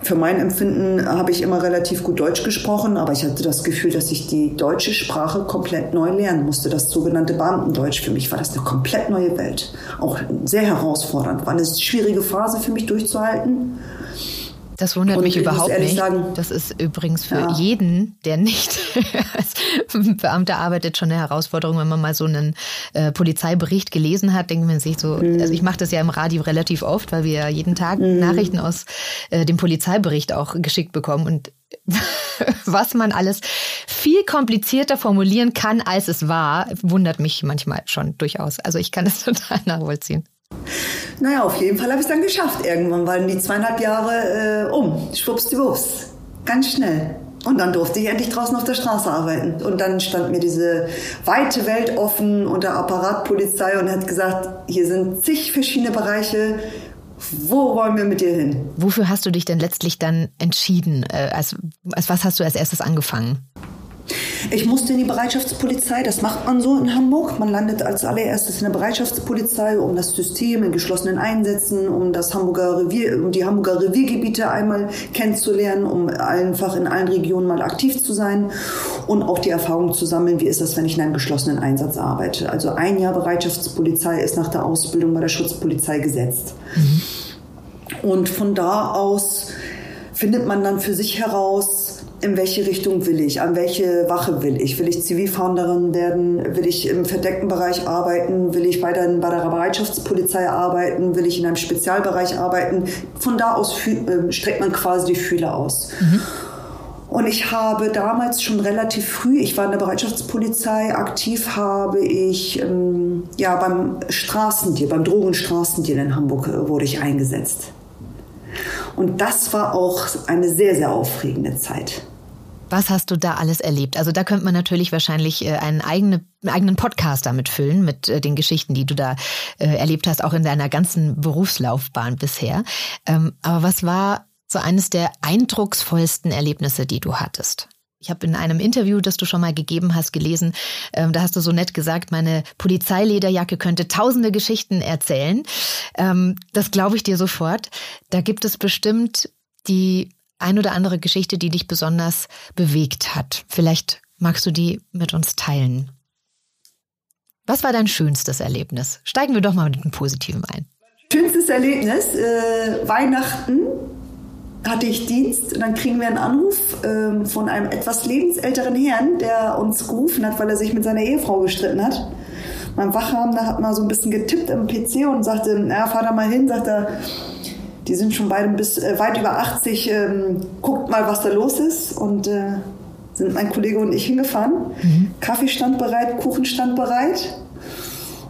Für mein Empfinden habe ich immer relativ gut Deutsch gesprochen, aber ich hatte das Gefühl, dass ich die deutsche Sprache komplett neu lernen musste. Das sogenannte Beamtendeutsch. Für mich war das eine komplett neue Welt. Auch sehr herausfordernd. War eine schwierige Phase für mich durchzuhalten. Das wundert und mich überhaupt nicht. Sagen, das ist übrigens für ja. jeden, der nicht *laughs* Als Beamter arbeitet schon eine Herausforderung, wenn man mal so einen äh, Polizeibericht gelesen hat, denkt man sich so, mhm. also ich mache das ja im Radio relativ oft, weil wir ja jeden Tag mhm. Nachrichten aus äh, dem Polizeibericht auch geschickt bekommen und *laughs* was man alles viel komplizierter formulieren kann, als es war, wundert mich manchmal schon durchaus. Also ich kann es *laughs* total nachvollziehen. Naja, auf jeden Fall habe ich es dann geschafft. Irgendwann waren die zweieinhalb Jahre äh, um. Schwuppsdiwupps. Ganz schnell. Und dann durfte ich endlich draußen auf der Straße arbeiten. Und dann stand mir diese weite Welt offen unter Apparatpolizei und hat gesagt, hier sind zig verschiedene Bereiche. Wo wollen wir mit dir hin? Wofür hast du dich denn letztlich dann entschieden? Äh, als, als was hast du als erstes angefangen? Ich musste in die Bereitschaftspolizei, das macht man so in Hamburg. Man landet als allererstes in der Bereitschaftspolizei, um das System in geschlossenen Einsätzen, um das Hamburger Revier, um die Hamburger Reviergebiete einmal kennenzulernen, um einfach in allen Regionen mal aktiv zu sein und auch die Erfahrung zu sammeln, wie ist das, wenn ich in einem geschlossenen Einsatz arbeite. Also ein Jahr Bereitschaftspolizei ist nach der Ausbildung bei der Schutzpolizei gesetzt. Mhm. Und von da aus findet man dann für sich heraus, in welche Richtung will ich, an welche Wache will ich. Will ich Zivilfahnderin werden? Will ich im verdeckten Bereich arbeiten? Will ich weiter bei der Bereitschaftspolizei arbeiten? Will ich in einem Spezialbereich arbeiten? Von da aus äh, streckt man quasi die Fühler aus. Mhm. Und ich habe damals schon relativ früh, ich war in der Bereitschaftspolizei aktiv, habe ich ähm, ja beim Straßendeal, beim Drogenstraßendeal in Hamburg äh, wurde ich eingesetzt. Und das war auch eine sehr, sehr aufregende Zeit. Was hast du da alles erlebt? Also da könnte man natürlich wahrscheinlich äh, einen, eigene, einen eigenen Podcast damit füllen, mit äh, den Geschichten, die du da äh, erlebt hast, auch in deiner ganzen Berufslaufbahn bisher. Ähm, aber was war so eines der eindrucksvollsten Erlebnisse, die du hattest? Ich habe in einem Interview, das du schon mal gegeben hast, gelesen, ähm, da hast du so nett gesagt, meine Polizeilederjacke könnte tausende Geschichten erzählen. Ähm, das glaube ich dir sofort. Da gibt es bestimmt die ein oder andere Geschichte, die dich besonders bewegt hat. Vielleicht magst du die mit uns teilen. Was war dein schönstes Erlebnis? Steigen wir doch mal mit dem Positiven ein. Schönstes Erlebnis, äh, Weihnachten hatte ich Dienst und dann kriegen wir einen Anruf ähm, von einem etwas lebensälteren Herrn, der uns gerufen hat, weil er sich mit seiner Ehefrau gestritten hat. Mein Wachhabender hat mal so ein bisschen getippt am PC und sagte, ja, fahr da mal hin, sagt er, die sind schon beide bis äh, weit über 80, ähm, guckt mal, was da los ist und äh, sind mein Kollege und ich hingefahren. Mhm. Kaffee stand bereit, Kuchen stand bereit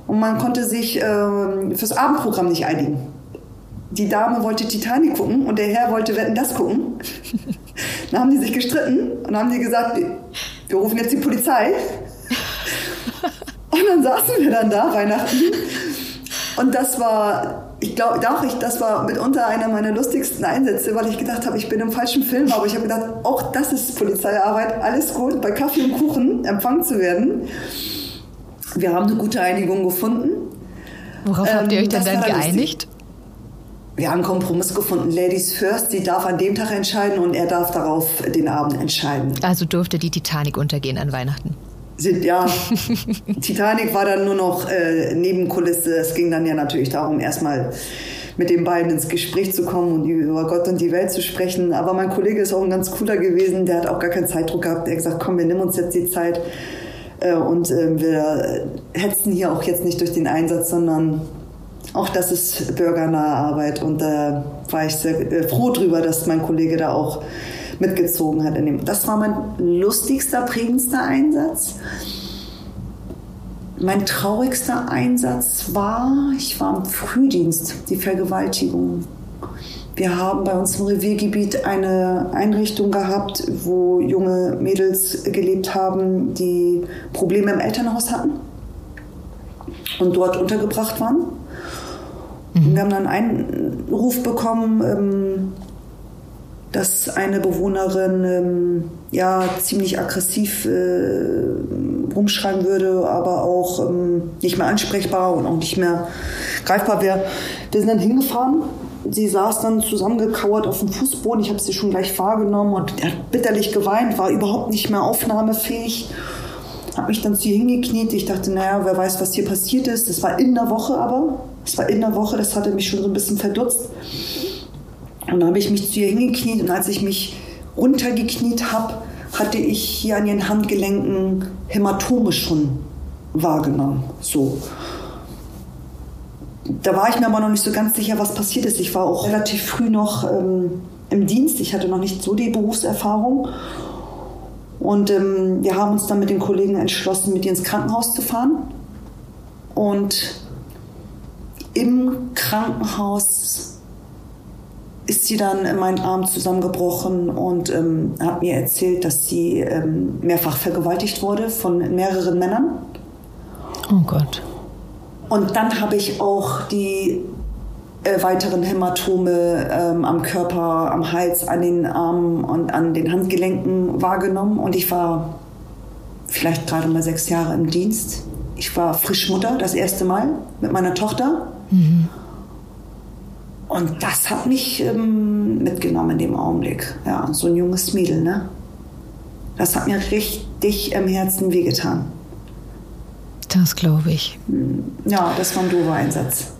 und man konnte sich äh, fürs Abendprogramm nicht einigen die Dame wollte Titanic gucken und der Herr wollte Wetten das gucken. *laughs* dann haben die sich gestritten und haben die gesagt, wir rufen jetzt die Polizei. und dann saßen wir dann da Weihnachten. Und das war, ich glaube, doch, ich, das war mitunter einer meiner lustigsten Einsätze, weil ich gedacht habe, ich bin im falschen Film, aber ich habe gedacht, auch das ist Polizeiarbeit, alles gut, bei Kaffee und Kuchen empfangen zu werden. Wir haben eine gute Einigung gefunden. Worauf ähm, habt ihr euch denn dann geeinigt? Wir haben einen Kompromiss gefunden. Ladies first, sie darf an dem Tag entscheiden und er darf darauf den Abend entscheiden. Also durfte die Titanic untergehen an Weihnachten. Sind, ja, *laughs* Titanic war dann nur noch äh, Nebenkulisse. Es ging dann ja natürlich darum, erstmal mit den beiden ins Gespräch zu kommen und über Gott und die Welt zu sprechen. Aber mein Kollege ist auch ein ganz cooler gewesen. Der hat auch gar keinen Zeitdruck gehabt. Der hat gesagt, komm, wir nehmen uns jetzt die Zeit. Äh, und äh, wir hetzen hier auch jetzt nicht durch den Einsatz, sondern auch das ist bürgernahe Arbeit und da war ich sehr äh, froh drüber, dass mein Kollege da auch mitgezogen hat. In dem. Das war mein lustigster, prägendster Einsatz. Mein traurigster Einsatz war, ich war im Frühdienst, die Vergewaltigung. Wir haben bei uns im Reviergebiet eine Einrichtung gehabt, wo junge Mädels gelebt haben, die Probleme im Elternhaus hatten und dort untergebracht waren. Mhm. Wir haben dann einen Ruf bekommen, ähm, dass eine Bewohnerin ähm, ja ziemlich aggressiv äh, rumschreien würde, aber auch ähm, nicht mehr ansprechbar und auch nicht mehr greifbar wäre. Wir sind dann hingefahren. Sie saß dann zusammengekauert auf dem Fußboden. Ich habe sie schon gleich wahrgenommen und hat bitterlich geweint, war überhaupt nicht mehr aufnahmefähig. Habe mich dann zu ihr hingekniet. Ich dachte, naja, wer weiß, was hier passiert ist. Das war in der Woche aber. Das war in der Woche, das hatte mich schon so ein bisschen verdutzt. Und dann habe ich mich zu ihr hingekniet und als ich mich runtergekniet habe, hatte ich hier an den Handgelenken Hämatome schon wahrgenommen. So. Da war ich mir aber noch nicht so ganz sicher, was passiert ist. Ich war auch relativ früh noch ähm, im Dienst. Ich hatte noch nicht so die Berufserfahrung. Und ähm, wir haben uns dann mit den Kollegen entschlossen, mit ihr ins Krankenhaus zu fahren. Und im Krankenhaus ist sie dann in meinen Arm zusammengebrochen und ähm, hat mir erzählt, dass sie ähm, mehrfach vergewaltigt wurde von mehreren Männern. Oh Gott. Und dann habe ich auch die äh, weiteren Hämatome ähm, am Körper, am Hals, an den Armen und an den Handgelenken wahrgenommen. Und ich war vielleicht gerade mal sechs Jahre im Dienst. Ich war Frischmutter das erste Mal mit meiner Tochter. Mhm. Und das hat mich ähm, mitgenommen in dem Augenblick. Ja, so ein junges Mädel, ne? Das hat mir richtig im Herzen wehgetan. Das glaube ich. Ja, das war ein doofer Einsatz.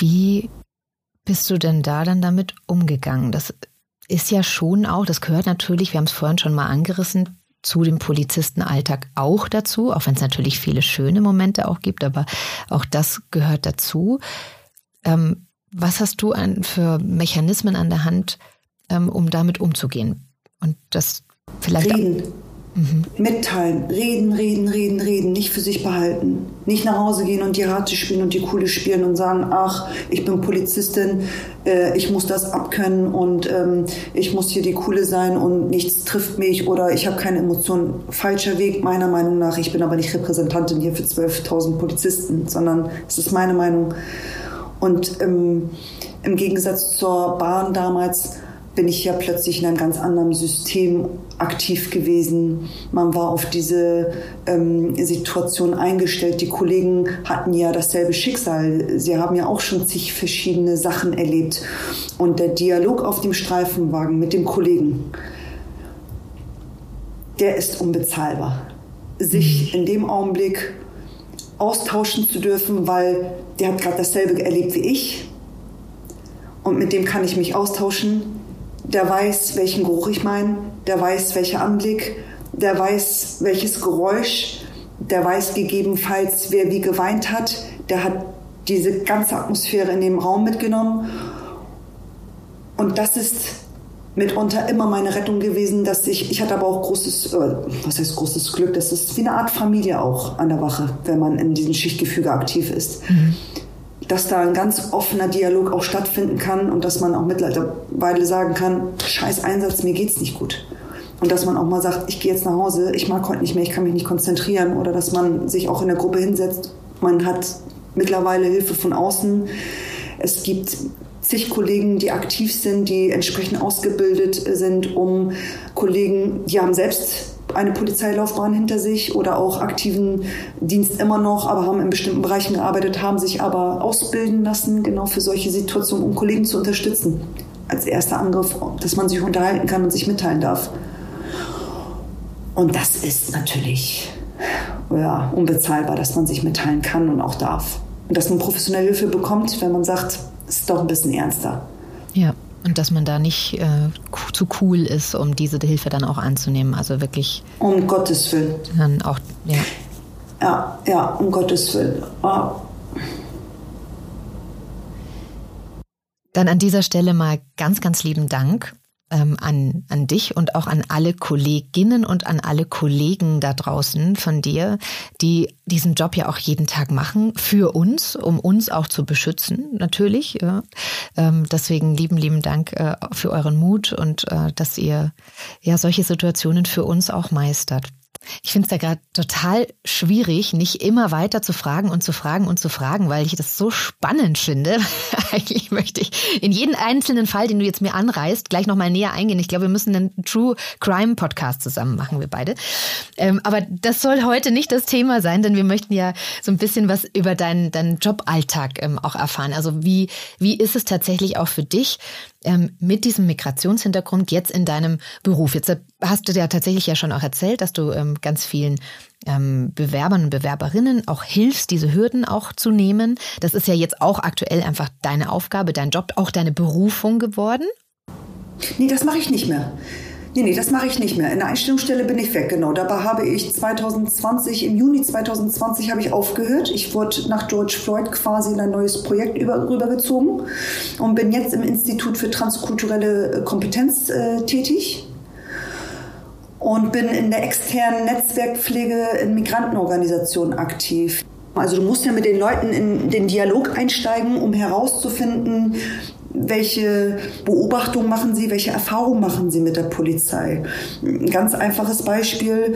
Wie bist du denn da dann damit umgegangen? Das ist ja schon auch, das gehört natürlich, wir haben es vorhin schon mal angerissen, zu dem Polizistenalltag auch dazu, auch wenn es natürlich viele schöne Momente auch gibt, aber auch das gehört dazu. Ähm, was hast du an, für Mechanismen an der Hand, ähm, um damit umzugehen? Und das vielleicht Reden. Mhm. Mitteilen, reden, reden, reden, reden, nicht für sich behalten. Nicht nach Hause gehen und die Harte spielen und die Coole spielen und sagen, ach, ich bin Polizistin, äh, ich muss das abkönnen und ähm, ich muss hier die Coole sein und nichts trifft mich oder ich habe keine Emotionen. Falscher Weg, meiner Meinung nach. Ich bin aber nicht Repräsentantin hier für 12.000 Polizisten, sondern es ist meine Meinung. Und ähm, im Gegensatz zur Bahn damals bin ich ja plötzlich in einem ganz anderen System aktiv gewesen. Man war auf diese ähm, Situation eingestellt. Die Kollegen hatten ja dasselbe Schicksal. Sie haben ja auch schon zig verschiedene Sachen erlebt. Und der Dialog auf dem Streifenwagen mit dem Kollegen, der ist unbezahlbar. Sich in dem Augenblick austauschen zu dürfen, weil der hat gerade dasselbe erlebt wie ich. Und mit dem kann ich mich austauschen der weiß, welchen Geruch ich meine, der weiß, welcher Anblick, der weiß, welches Geräusch, der weiß gegebenenfalls, wer wie geweint hat, der hat diese ganze Atmosphäre in dem Raum mitgenommen. Und das ist mitunter immer meine Rettung gewesen, dass ich, ich hatte aber auch großes, äh, was heißt großes Glück, das ist wie eine Art Familie auch an der Wache, wenn man in diesem Schichtgefüge aktiv ist. Mhm dass da ein ganz offener Dialog auch stattfinden kann und dass man auch mittlerweile sagen kann, scheiß Einsatz, mir geht's nicht gut. Und dass man auch mal sagt, ich gehe jetzt nach Hause, ich mag heute nicht mehr, ich kann mich nicht konzentrieren. Oder dass man sich auch in der Gruppe hinsetzt. Man hat mittlerweile Hilfe von außen. Es gibt zig Kollegen, die aktiv sind, die entsprechend ausgebildet sind, um Kollegen, die haben selbst eine Polizeilaufbahn hinter sich oder auch aktiven Dienst immer noch, aber haben in bestimmten Bereichen gearbeitet, haben sich aber ausbilden lassen, genau für solche Situationen, um Kollegen zu unterstützen. Als erster Angriff, dass man sich unterhalten kann und sich mitteilen darf. Und das ist natürlich ja, unbezahlbar, dass man sich mitteilen kann und auch darf. Und dass man professionelle Hilfe bekommt, wenn man sagt, es ist doch ein bisschen ernster. Ja. Und dass man da nicht äh, zu cool ist, um diese Hilfe dann auch anzunehmen. Also wirklich. Um Gottes Willen. Dann auch, ja. Ja, ja, um Gottes Willen. Oh. Dann an dieser Stelle mal ganz, ganz lieben Dank ähm, an, an dich und auch an alle Kolleginnen und an alle Kollegen da draußen von dir, die diesen Job ja auch jeden Tag machen, für uns, um uns auch zu beschützen, natürlich. Ja. Ähm, deswegen lieben, lieben Dank äh, für euren Mut und äh, dass ihr ja solche Situationen für uns auch meistert. Ich finde es da gerade total schwierig, nicht immer weiter zu fragen und zu fragen und zu fragen, weil ich das so spannend finde. *laughs* Eigentlich möchte ich in jeden einzelnen Fall, den du jetzt mir anreißt, gleich nochmal näher eingehen. Ich glaube, wir müssen einen True Crime Podcast zusammen machen, wir beide. Ähm, aber das soll heute nicht das Thema sein, denn wir möchten ja so ein bisschen was über deinen, deinen Joballtag ähm, auch erfahren. Also wie, wie ist es tatsächlich auch für dich, ähm, mit diesem Migrationshintergrund jetzt in deinem Beruf? Jetzt hast du ja tatsächlich ja schon auch erzählt, dass du ähm, ganz vielen ähm, Bewerbern und Bewerberinnen auch hilfst, diese Hürden auch zu nehmen. Das ist ja jetzt auch aktuell einfach deine Aufgabe, dein Job, auch deine Berufung geworden. Nee, das mache ich nicht mehr. Nee, nee, das mache ich nicht mehr. In der Einstellungsstelle bin ich weg, genau. Dabei habe ich 2020, im Juni 2020 habe ich aufgehört. Ich wurde nach George Floyd quasi in ein neues Projekt über, rübergezogen und bin jetzt im Institut für transkulturelle äh, Kompetenz äh, tätig und bin in der externen Netzwerkpflege in Migrantenorganisationen aktiv. Also du musst ja mit den Leuten in den Dialog einsteigen, um herauszufinden, welche Beobachtungen machen Sie, welche Erfahrungen machen Sie mit der Polizei? Ein ganz einfaches Beispiel.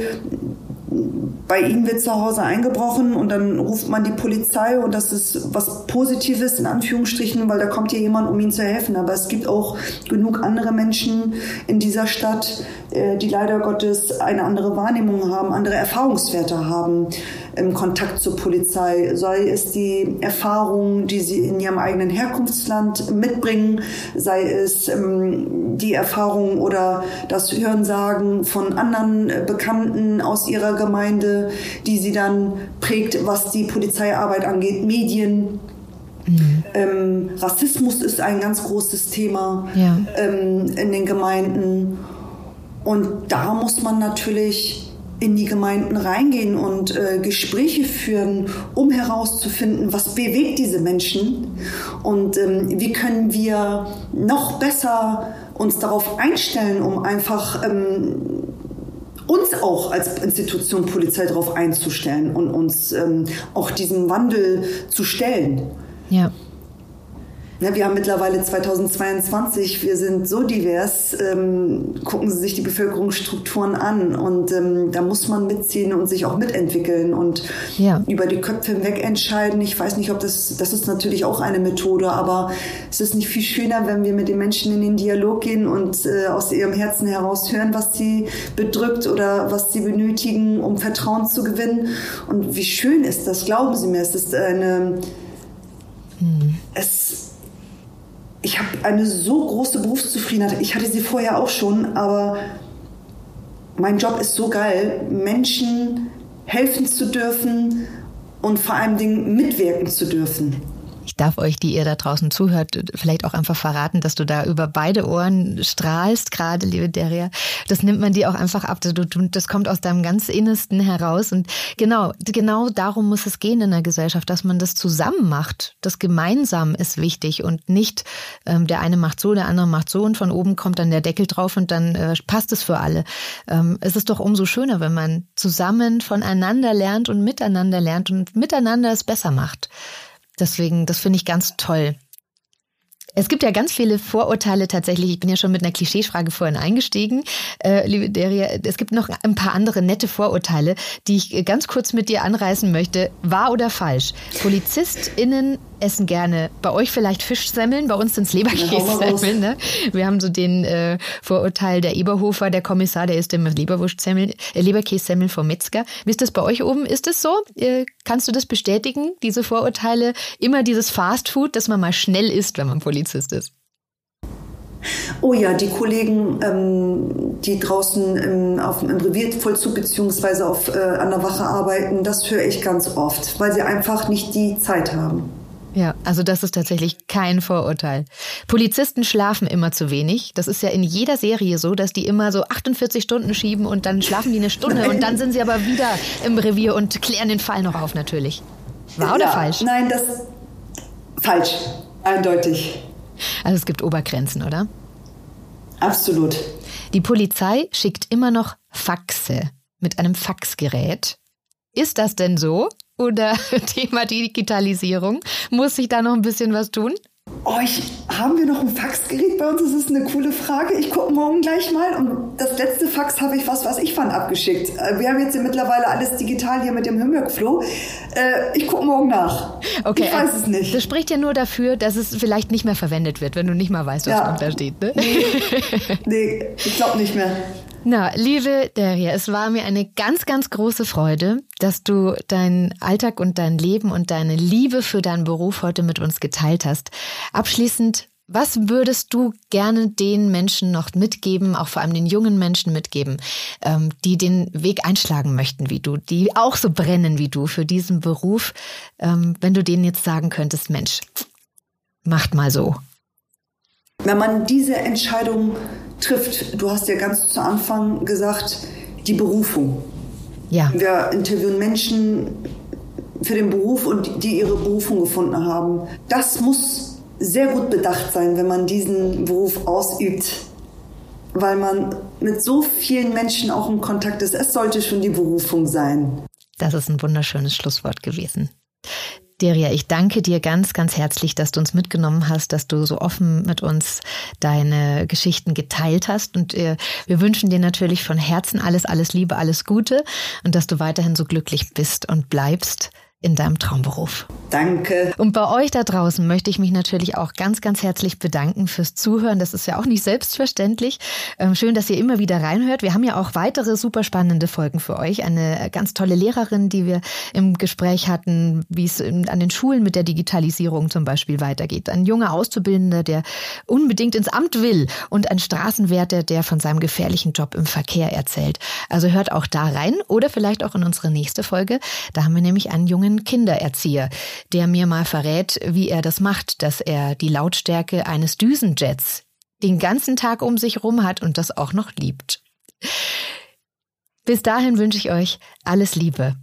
Bei Ihnen wird zu Hause eingebrochen und dann ruft man die Polizei und das ist was Positives in Anführungsstrichen, weil da kommt hier jemand, um Ihnen zu helfen. Aber es gibt auch genug andere Menschen in dieser Stadt, äh, die leider Gottes eine andere Wahrnehmung haben, andere Erfahrungswerte haben im Kontakt zur Polizei, sei es die Erfahrung, die sie in ihrem eigenen Herkunftsland mitbringen, sei es ähm, die Erfahrung oder das Hörensagen von anderen äh, Bekannten aus ihrer Gemeinde, die sie dann prägt, was die Polizeiarbeit angeht, Medien. Mhm. Ähm, Rassismus ist ein ganz großes Thema ja. ähm, in den Gemeinden. Und da muss man natürlich in die Gemeinden reingehen und äh, Gespräche führen, um herauszufinden, was bewegt diese Menschen und ähm, wie können wir noch besser uns darauf einstellen, um einfach ähm, uns auch als Institution Polizei darauf einzustellen und uns ähm, auch diesem Wandel zu stellen. Ja. Wir haben mittlerweile 2022, wir sind so divers, ähm, gucken Sie sich die Bevölkerungsstrukturen an und ähm, da muss man mitziehen und sich auch mitentwickeln und ja. über die Köpfe hinweg entscheiden. Ich weiß nicht, ob das, das ist natürlich auch eine Methode, aber es ist nicht viel schöner, wenn wir mit den Menschen in den Dialog gehen und äh, aus ihrem Herzen heraus hören, was sie bedrückt oder was sie benötigen, um Vertrauen zu gewinnen. Und wie schön ist das, glauben Sie mir, es ist eine, hm. es ich habe eine so große Berufszufriedenheit. Ich hatte sie vorher auch schon, aber mein Job ist so geil, Menschen helfen zu dürfen und vor allem Dingen mitwirken zu dürfen. Ich darf euch, die ihr da draußen zuhört, vielleicht auch einfach verraten, dass du da über beide Ohren strahlst, gerade, liebe Deria. Das nimmt man dir auch einfach ab. Das kommt aus deinem ganz Innersten heraus. Und genau, genau darum muss es gehen in der Gesellschaft, dass man das zusammen macht. Das gemeinsam ist wichtig und nicht ähm, der eine macht so, der andere macht so und von oben kommt dann der Deckel drauf und dann äh, passt es für alle. Ähm, es ist doch umso schöner, wenn man zusammen voneinander lernt und miteinander lernt und miteinander es besser macht. Deswegen, das finde ich ganz toll. Es gibt ja ganz viele Vorurteile tatsächlich. Ich bin ja schon mit einer Klischeefrage vorhin eingestiegen, äh, liebe Deria. Es gibt noch ein paar andere nette Vorurteile, die ich ganz kurz mit dir anreißen möchte. Wahr oder falsch? PolizistInnen essen gerne bei euch vielleicht Fischsemmeln, bei uns sind es Leberkässemmeln. Ne? Wir haben so den äh, Vorurteil, der Eberhofer, der Kommissar, der isst immer Leberwurstsemmeln, äh, Leberkässemmeln vom Metzger. Wie ist das bei euch oben? Ist es so? Äh, kannst du das bestätigen, diese Vorurteile? Immer dieses Fastfood, dass man mal schnell isst, wenn man Polizist ist? Oh ja, die Kollegen, ähm, die draußen im, auf, im Reviervollzug beziehungsweise auf, äh, an der Wache arbeiten, das höre ich ganz oft, weil sie einfach nicht die Zeit haben. Ja, also das ist tatsächlich kein Vorurteil. Polizisten schlafen immer zu wenig. Das ist ja in jeder Serie so, dass die immer so 48 Stunden schieben und dann schlafen die eine Stunde Nein. und dann sind sie aber wieder im Revier und klären den Fall noch auf natürlich. Wahr oder ja, falsch? Nein, das falsch, eindeutig. Also es gibt Obergrenzen, oder? Absolut. Die Polizei schickt immer noch Faxe mit einem Faxgerät. Ist das denn so? oder *laughs* Thema Digitalisierung? Muss sich da noch ein bisschen was tun? Oh, ich, haben wir noch ein Faxgerät bei uns? Das ist eine coole Frage. Ich gucke morgen gleich mal. Und das letzte Fax habe ich, was was ich fand, abgeschickt. Äh, wir haben jetzt mittlerweile alles digital hier mit dem Himmelflow. Äh, ich gucke morgen nach. Okay, ich weiß es nicht. Das spricht ja nur dafür, dass es vielleicht nicht mehr verwendet wird, wenn du nicht mal weißt, was ja. da steht. Ne? Nee, *laughs* nee ich glaube nicht mehr. Na, liebe Daria, es war mir eine ganz, ganz große Freude, dass du deinen Alltag und dein Leben und deine Liebe für deinen Beruf heute mit uns geteilt hast. Abschließend, was würdest du gerne den Menschen noch mitgeben, auch vor allem den jungen Menschen mitgeben, ähm, die den Weg einschlagen möchten wie du, die auch so brennen wie du für diesen Beruf, ähm, wenn du denen jetzt sagen könntest, Mensch, macht mal so. Wenn man diese Entscheidung trifft. Du hast ja ganz zu Anfang gesagt, die Berufung. Ja. Wir interviewen Menschen für den Beruf und die ihre Berufung gefunden haben. Das muss sehr gut bedacht sein, wenn man diesen Beruf ausübt, weil man mit so vielen Menschen auch im Kontakt ist. Es sollte schon die Berufung sein. Das ist ein wunderschönes Schlusswort gewesen. Deria, ich danke dir ganz, ganz herzlich, dass du uns mitgenommen hast, dass du so offen mit uns deine Geschichten geteilt hast. Und äh, wir wünschen dir natürlich von Herzen alles, alles Liebe, alles Gute und dass du weiterhin so glücklich bist und bleibst in deinem Traumberuf. Danke. Und bei euch da draußen möchte ich mich natürlich auch ganz, ganz herzlich bedanken fürs Zuhören. Das ist ja auch nicht selbstverständlich. Ähm, schön, dass ihr immer wieder reinhört. Wir haben ja auch weitere super spannende Folgen für euch. Eine ganz tolle Lehrerin, die wir im Gespräch hatten, wie es an den Schulen mit der Digitalisierung zum Beispiel weitergeht. Ein junger Auszubildender, der unbedingt ins Amt will und ein Straßenwärter, der von seinem gefährlichen Job im Verkehr erzählt. Also hört auch da rein oder vielleicht auch in unsere nächste Folge. Da haben wir nämlich einen jungen einen Kindererzieher, der mir mal verrät, wie er das macht, dass er die Lautstärke eines Düsenjets den ganzen Tag um sich rum hat und das auch noch liebt. Bis dahin wünsche ich euch alles Liebe